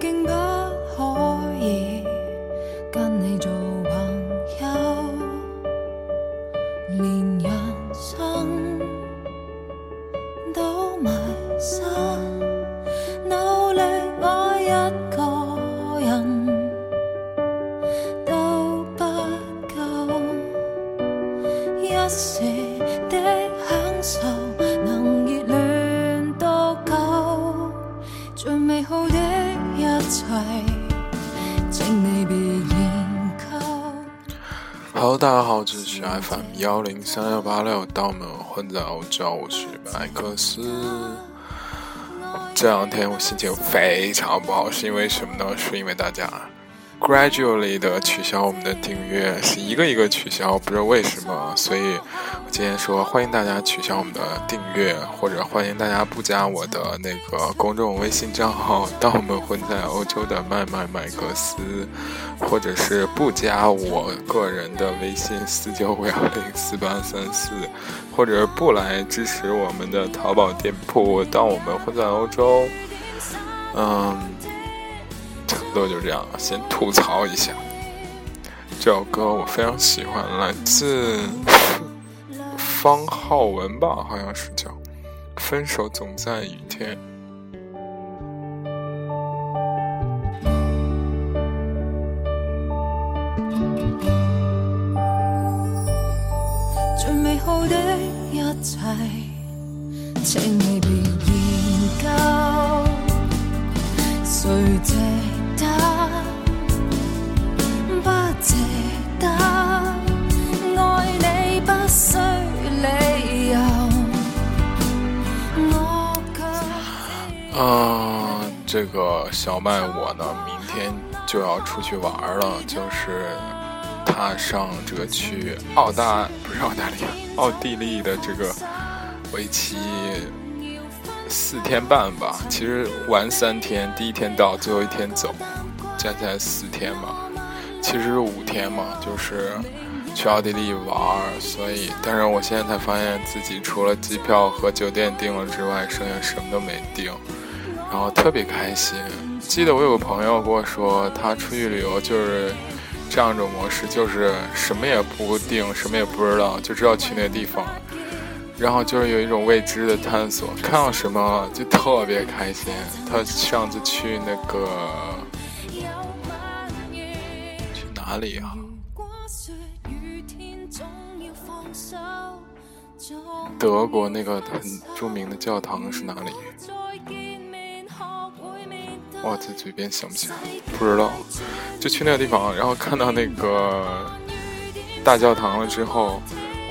竟不 Hello，大家好，这里是 FM 幺零三幺八六，当我们混在欧洲，我是麦克斯。这两天我心情非常不好，是因为什么呢？是因为大家 gradually 的取消我们的订阅，是一个一个取消，不知道为什么。所以我今天说欢迎大家取消我们的订阅，或者欢迎大家不加我的那个公众微信账号，当我们混在欧洲的麦麦麦克斯。或者是不加我个人的微信四九五幺零四八三四，或者不来支持我们的淘宝店铺，当我们混在欧洲，嗯，差不多就这样。先吐槽一下，这首歌我非常喜欢，来自方浩文吧，好像是叫《分手总在雨天》。最美好的一切，请你别研究，谁值不值得？爱你不需理由，我却啊，这个小麦我呢，明天就要出去玩了，就是踏上这个去澳大不是澳大利亚，奥地利的这个为期四天半吧。其实玩三天，第一天到，最后一天走，加起来四天吧。其实是五天嘛，就是去奥地利玩儿。所以，但是我现在才发现自己除了机票和酒店订了之外，剩下什么都没订。然后特别开心。记得我有个朋友跟我说，他出去旅游就是这样一种模式，就是什么也不定，什么也不知道，就知道去那个地方，然后就是有一种未知的探索，看到什么就特别开心。他上次去那个去哪里啊？德国那个很著名的教堂是哪里？哇，在嘴边想不起来，不知道。就去那个地方，然后看到那个大教堂了之后，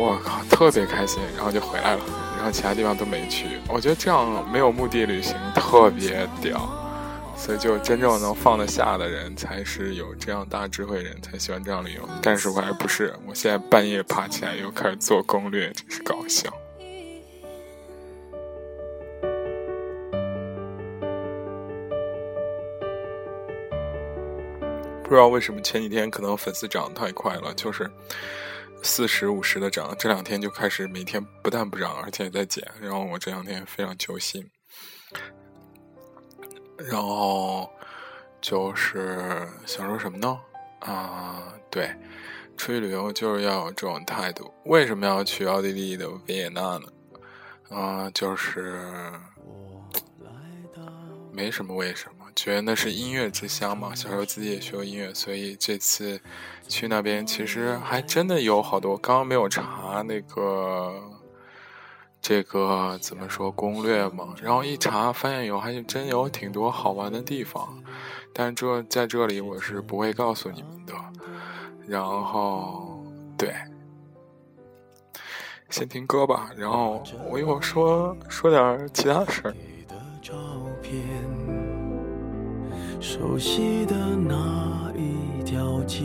我靠，特别开心，然后就回来了，然后其他地方都没去。我觉得这样没有目的旅行特别屌，所以就真正能放得下的人，才是有这样大智慧人，才喜欢这样旅游。但是我还不是，我现在半夜爬起来又开始做攻略，真是搞笑。不知道为什么前几天可能粉丝涨得太快了，就是四十五十的涨，这两天就开始每天不但不涨，而且在减。然后我这两天非常揪心，然后就是想说什么呢？啊，对，出去旅游就是要有这种态度。为什么要去奥地利的维也纳呢？啊，就是没什么为什么。觉得那是音乐之乡嘛，小时候自己也学过音乐，所以这次去那边其实还真的有好多。刚刚没有查那个这个怎么说攻略嘛，然后一查发现有，还真有挺多好玩的地方。但这在这里我是不会告诉你们的。然后对，先听歌吧，然后我一会儿说说点其他事儿。熟悉的那一条街，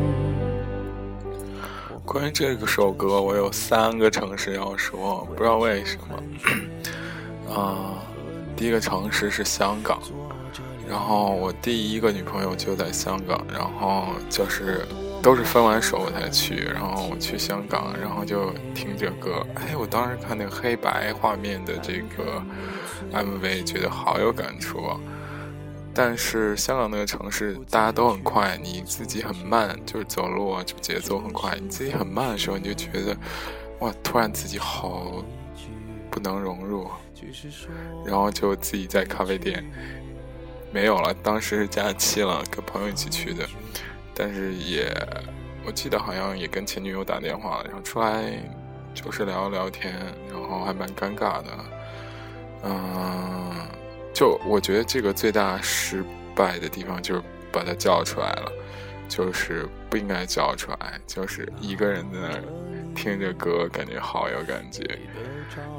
关于这个首歌，我有三个城市要说，不知道为什么。啊，第一个城市是香港，然后我第一个女朋友就在香港，然后就是都是分完手我才去，然后我去香港，然后就听这歌。哎，我当时看那个黑白画面的这个 MV，觉得好有感触啊。但是香港那个城市大家都很快，你自己很慢，就是走路啊，就节奏很快。你自己很慢的时候，你就觉得，哇，突然自己好不能融入，然后就自己在咖啡店没有了。当时是假期了，跟朋友一起去的，但是也我记得好像也跟前女友打电话，然后出来就是聊聊天，然后还蛮尴尬的，嗯。就我觉得这个最大失败的地方就是把它叫出来了，就是不应该叫出来，就是一个人在那儿听着歌，感觉好有感觉。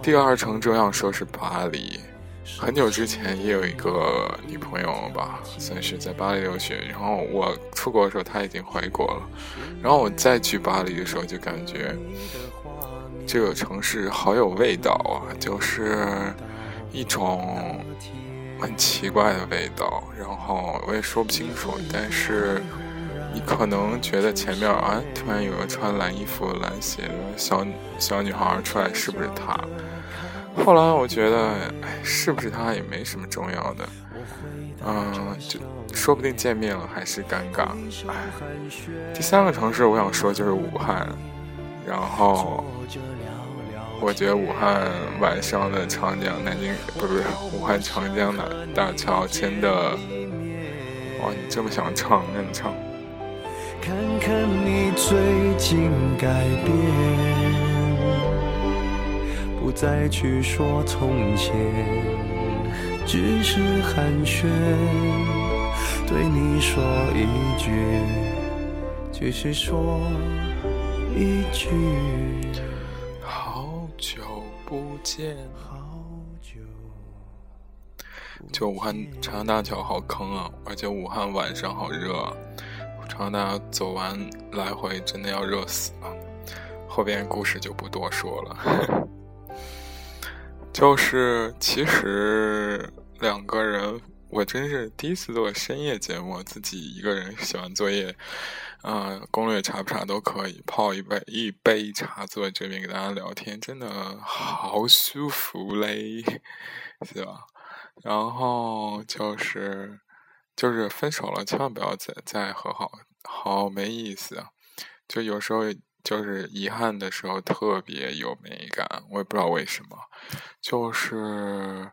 第二城这样说是巴黎，很久之前也有一个女朋友吧，算是在巴黎留学，然后我出国的时候她已经回国了，然后我再去巴黎的时候就感觉这个城市好有味道啊，就是一种。很奇怪的味道，然后我也说不清楚，但是你可能觉得前面啊，突然有个穿蓝衣服、蓝鞋的小小女孩出来，是不是她？后来我觉得，哎，是不是她也没什么重要的，嗯，就说不定见面了还是尴尬。哎，第三个城市我想说就是武汉，然后。我觉得武汉晚上的长江，南京不是武汉长江的大桥真的，哇！你这么想唱，那你唱。看看你最近改变，不再去说从前，只是寒暄，对你说一句，只是说一句。不见好久。就武汉长江大桥好坑啊，而且武汉晚上好热，长江大桥走完来回真的要热死了。后边故事就不多说了。就是其实两个人，我真是第一次做深夜节目，自己一个人写完作业。啊，攻略查不查都可以，泡一杯一杯茶，坐在这边给大家聊天，真的好舒服嘞，是吧？然后就是就是分手了，千万不要再再和好，好没意思啊！就有时候就是遗憾的时候特别有美感，我也不知道为什么。就是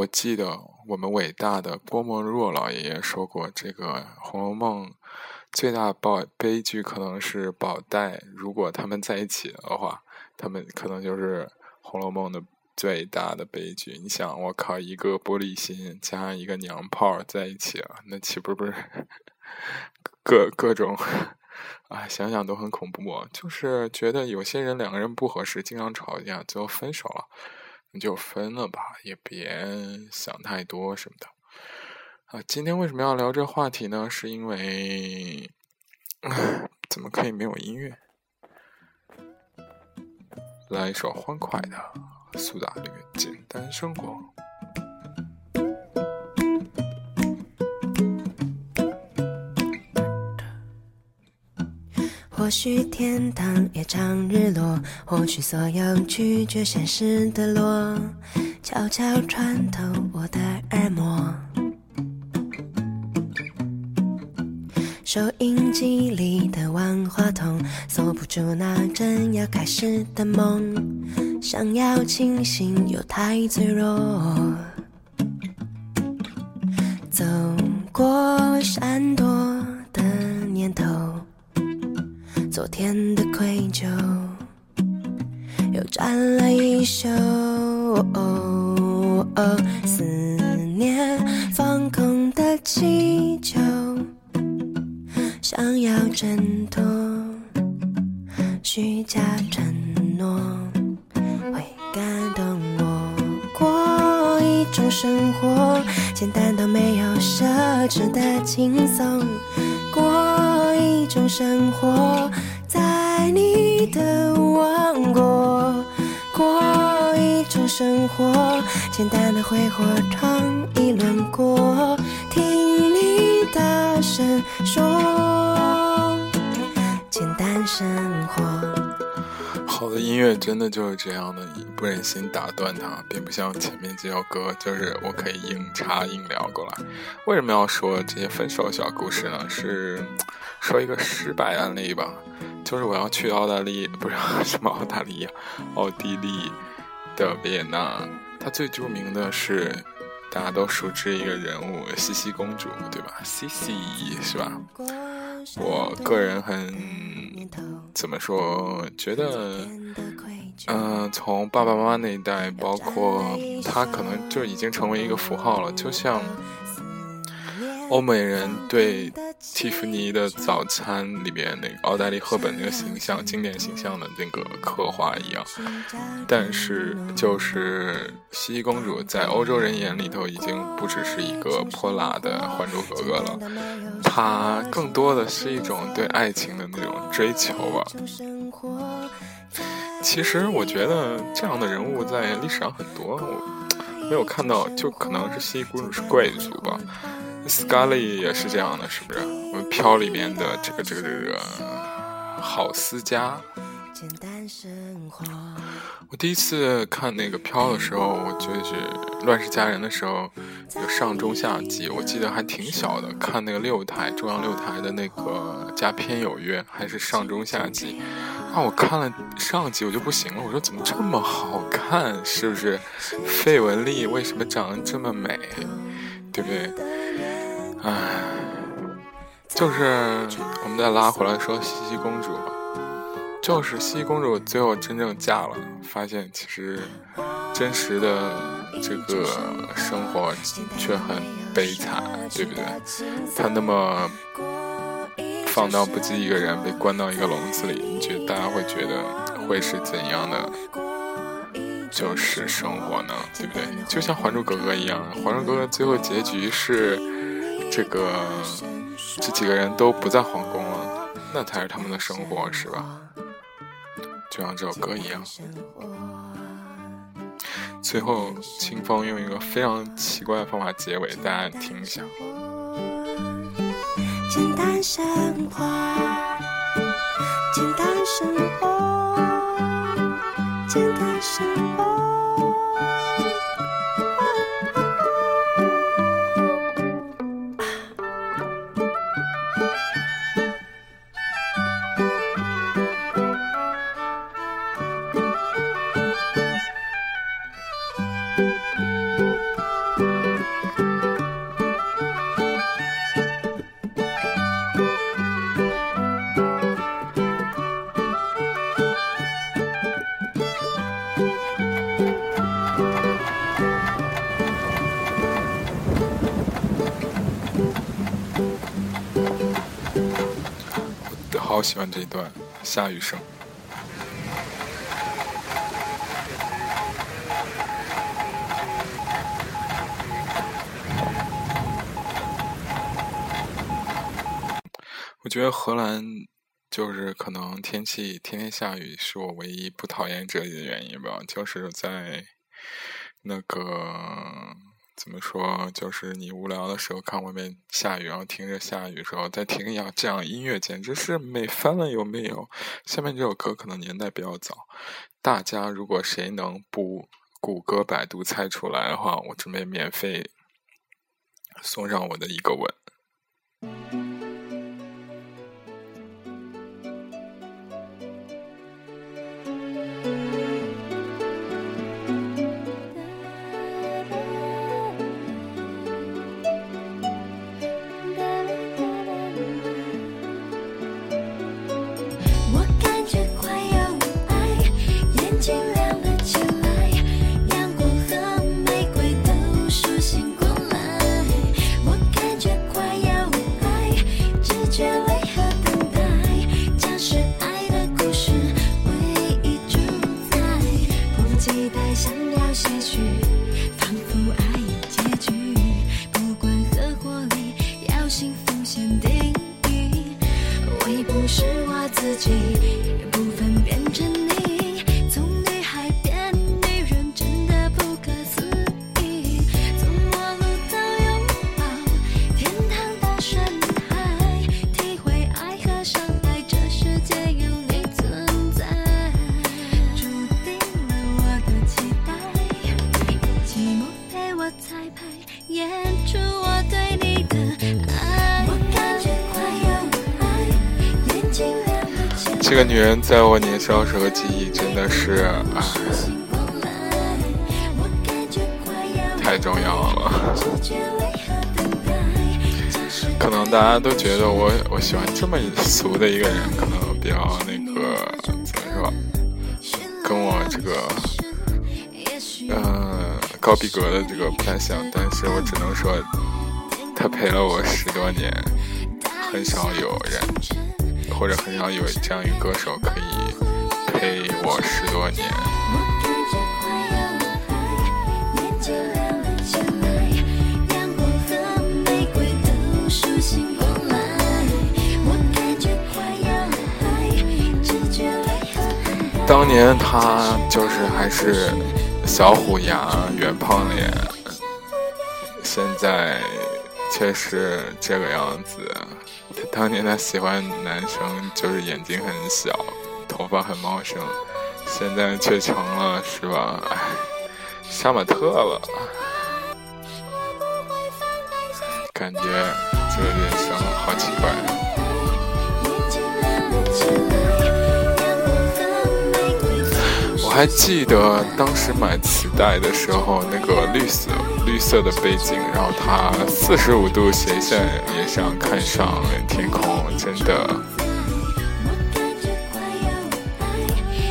我记得我们伟大的郭沫若老爷爷说过，这个《红楼梦》。最大的悲剧可能是宝黛，如果他们在一起的话，他们可能就是《红楼梦》的最大的悲剧。你想，我靠，一个玻璃心加一个娘炮在一起了，那岂不是不 是各各种啊？想想都很恐怖。就是觉得有些人两个人不合适，经常吵架，最后分手了，你就分了吧，也别想太多什么的。啊，今天为什么要聊这话题呢？是因为，怎么可以没有音乐？来一首欢快的苏打绿《简单生活》。或许天堂也常日落，或许所有拒绝现实的落，悄悄穿透我的耳膜。收音机里的万花筒锁不住那正要开始的梦，想要清醒又太脆弱。思念放空的气球。想要挣脱虚假承诺，会感动我。过一种生活，简单到没有奢侈的轻松，过一种生活，在你的王国，过一种生活，简单的挥霍闯一轮过，听你大声说，简单生活。好的音乐真的就是这样的，不忍心打断它，并不像前面这首歌，就是我可以硬插硬聊过来。为什么要说这些分手小故事呢？是说一个失败案例吧，就是我要去澳大利亚，不是 什么澳大利亚，奥地利的维也纳，它最著名的是大家都熟知一个人物——茜茜公主，对吧？茜茜是吧？我个人很怎么说？觉得，嗯，从爸爸妈妈那一代，包括他，可能就已经成为一个符号了，就像。欧美人对蒂芙尼的早餐里面那个奥黛丽·赫本那个形象、经典形象的那个刻画一样，但是就是茜茜公主在欧洲人眼里头已经不只是一个泼辣的《还珠格格》了，她更多的是一种对爱情的那种追求吧。其实我觉得这样的人物在历史上很多，我没有看到，就可能是茜茜公主是贵族吧。Scully 也是这样的，是不是？我们飘里面的这个这个这个好思家。我第一次看那个飘的时候，我就是《乱世佳人》的时候，有上中下集，我记得还挺小的。看那个六台中央六台的那个加片有约，还是上中下集。啊，我看了上集我就不行了，我说怎么这么好看？是不是？费雯丽为什么长得这么美？对不对？唉，就是我们再拉回来说西西公主吧，就是西西公主最后真正嫁了，发现其实真实的这个生活却很悲惨，对不对？她那么放荡不羁一个人被关到一个笼子里，你觉得大家会觉得会是怎样的就是生活呢？对不对？就像《还珠格格》一样，《还珠格格》最后结局是。这个这几个人都不在皇宫了，那才是他们的生活，是吧？就像这首歌一样。最后，清风用一个非常奇怪的方法结尾，大家听一下。简单生活，简单生活，好喜欢这一段下雨声。我觉得荷兰就是可能天气天天下雨，是我唯一不讨厌这里的原因吧。就是在那个。怎么说？就是你无聊的时候看外面下雨，然后听着下雨的时候再听一下这样音乐，简直是美翻了，有没有？下面这首歌可能年代比较早，大家如果谁能不谷歌、百度猜出来的话，我准备免费送上我的一个吻。幸福先定义我已不是我自己在我年少时候记忆真的是，啊，太重要了。可能大家都觉得我我喜欢这么俗的一个人，可能比较那个怎么说，跟我这个呃高逼格的这个不太像，但是我只能说，他陪了我十多年，很少有人或者很少有这样一个歌手可以陪我十多年。当年他就是还是小虎牙、圆胖脸，现在确实这个样子。他当年他喜欢男生就是眼睛很小，头发很茂盛，现在却成了是吧？哎，杀马特了，感觉这个人生好奇怪。我还记得当时买磁带的时候，那个绿色绿色的背景，然后它四十五度斜线也上看上天空，真的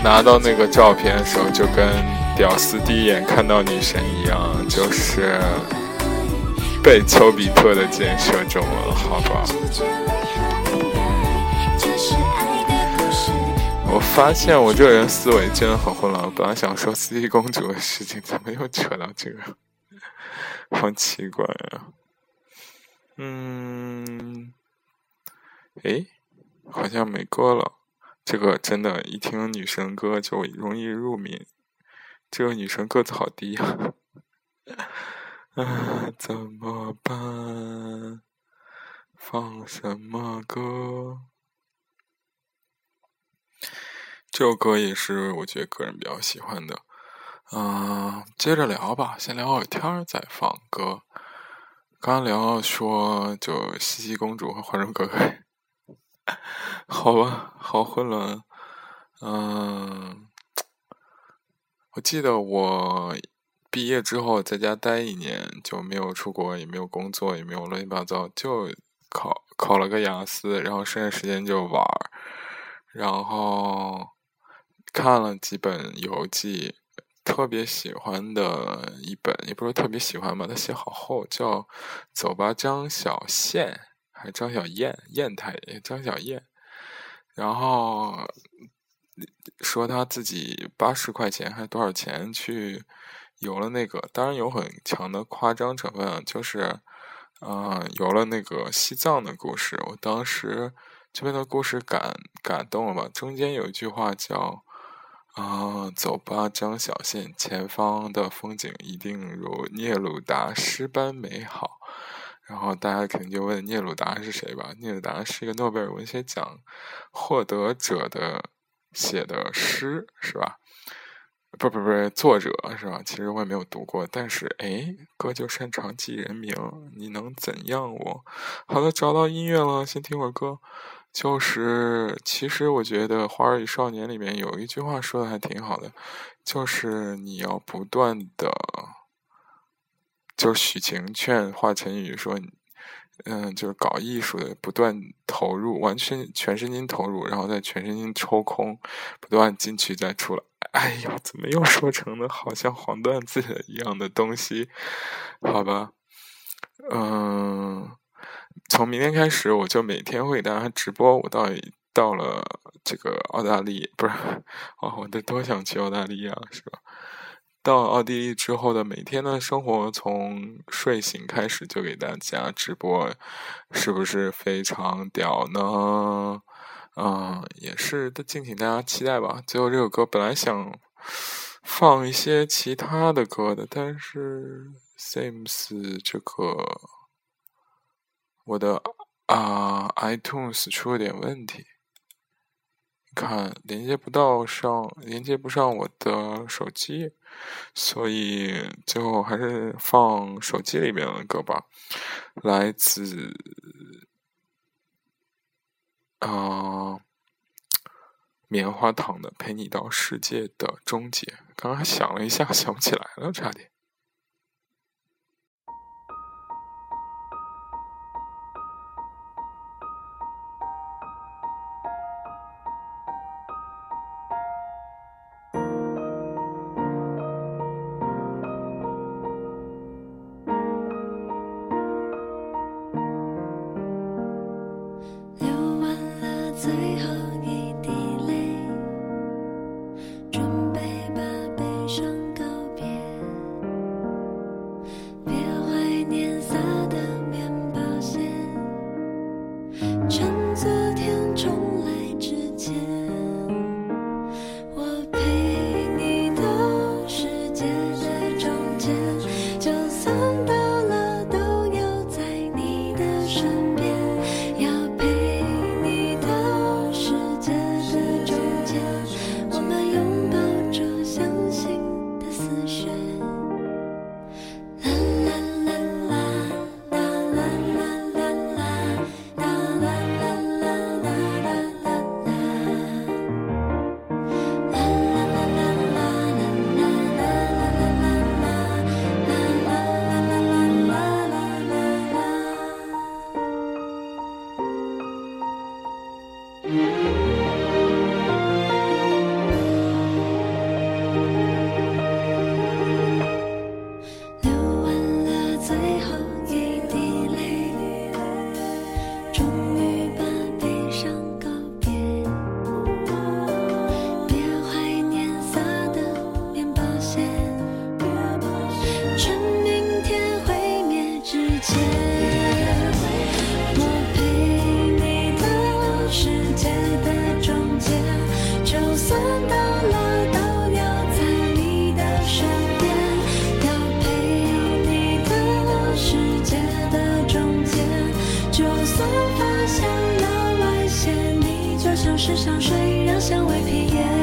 拿到那个照片的时候，就跟屌丝第一眼看到女神一样，就是被丘比特的箭射中了，好吧？发现我这个人思维真的很混乱。我本来想说四季公主的事情，怎么又扯到这个？好奇怪啊！嗯，诶，好像没歌了。这个真的，一听女神歌就容易入迷。这个女神个子好低呀、啊，怎么办？放什么歌？这首歌也是我觉得个人比较喜欢的。嗯、接着聊吧，先聊会儿天儿再放歌。刚聊说就西西公主和还珠格格，好吧，好混乱。嗯，我记得我毕业之后在家待一年，就没有出国，也没有工作，也没有乱七八糟，就考考了个雅思，然后剩下时间就玩儿，然后看了几本游记，特别喜欢的一本，也不是特别喜欢吧，它写好厚，叫《走吧张小宪》还是张小燕，燕太张小燕，然后说他自己八十块钱还多少钱去游了那个，当然有很强的夸张成分，就是嗯、呃游了那个西藏的故事。我当时这边的故事感感动了吧？中间有一句话叫啊、走吧，张小信，前方的风景一定如聂鲁达诗般美好。然后大家肯定就问聂鲁达是谁吧？聂鲁达是一个诺贝尔文学奖获得者的写的诗，是吧？不不不是作者是吧？其实我也没有读过，但是哎，哥就擅长记人名，你能怎样我？好的，找到音乐了，先听会儿歌。就是，其实我觉得《花儿与少年》里面有一句话说的还挺好的，就是你要不断的，就许晴劝华晨宇说，嗯，就是搞艺术的，不断投入，完全全身心投入，然后再全身心抽空，不断进去再出来。哎呦，怎么又说成了好像黄段子一样的东西？好吧，嗯，从明天开始，我就每天会给大家直播。我到底到了这个澳大利，不是哦，我得多想去澳大利亚，是吧？到奥地利之后的每天的生活，从睡醒开始就给大家直播，是不是非常屌呢？嗯，也是，敬请大家期待吧。最后这首歌本来想放一些其他的歌的，但是 Sims 这个我的啊 iTunes 出了点问题，看连接不到上，连接不上我的手机，所以最后还是放手机里面的歌吧，来自。啊，棉花糖的《陪你到世界的终结》，刚刚想了一下，想不起来了，差点。欢迎大家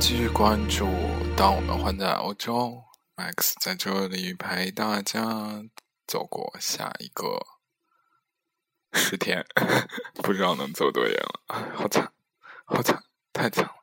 继续关注。当我们换在欧洲，Max 在这里陪大家走过下一个十天，不知道能走多远了。好惨，好惨，太惨了。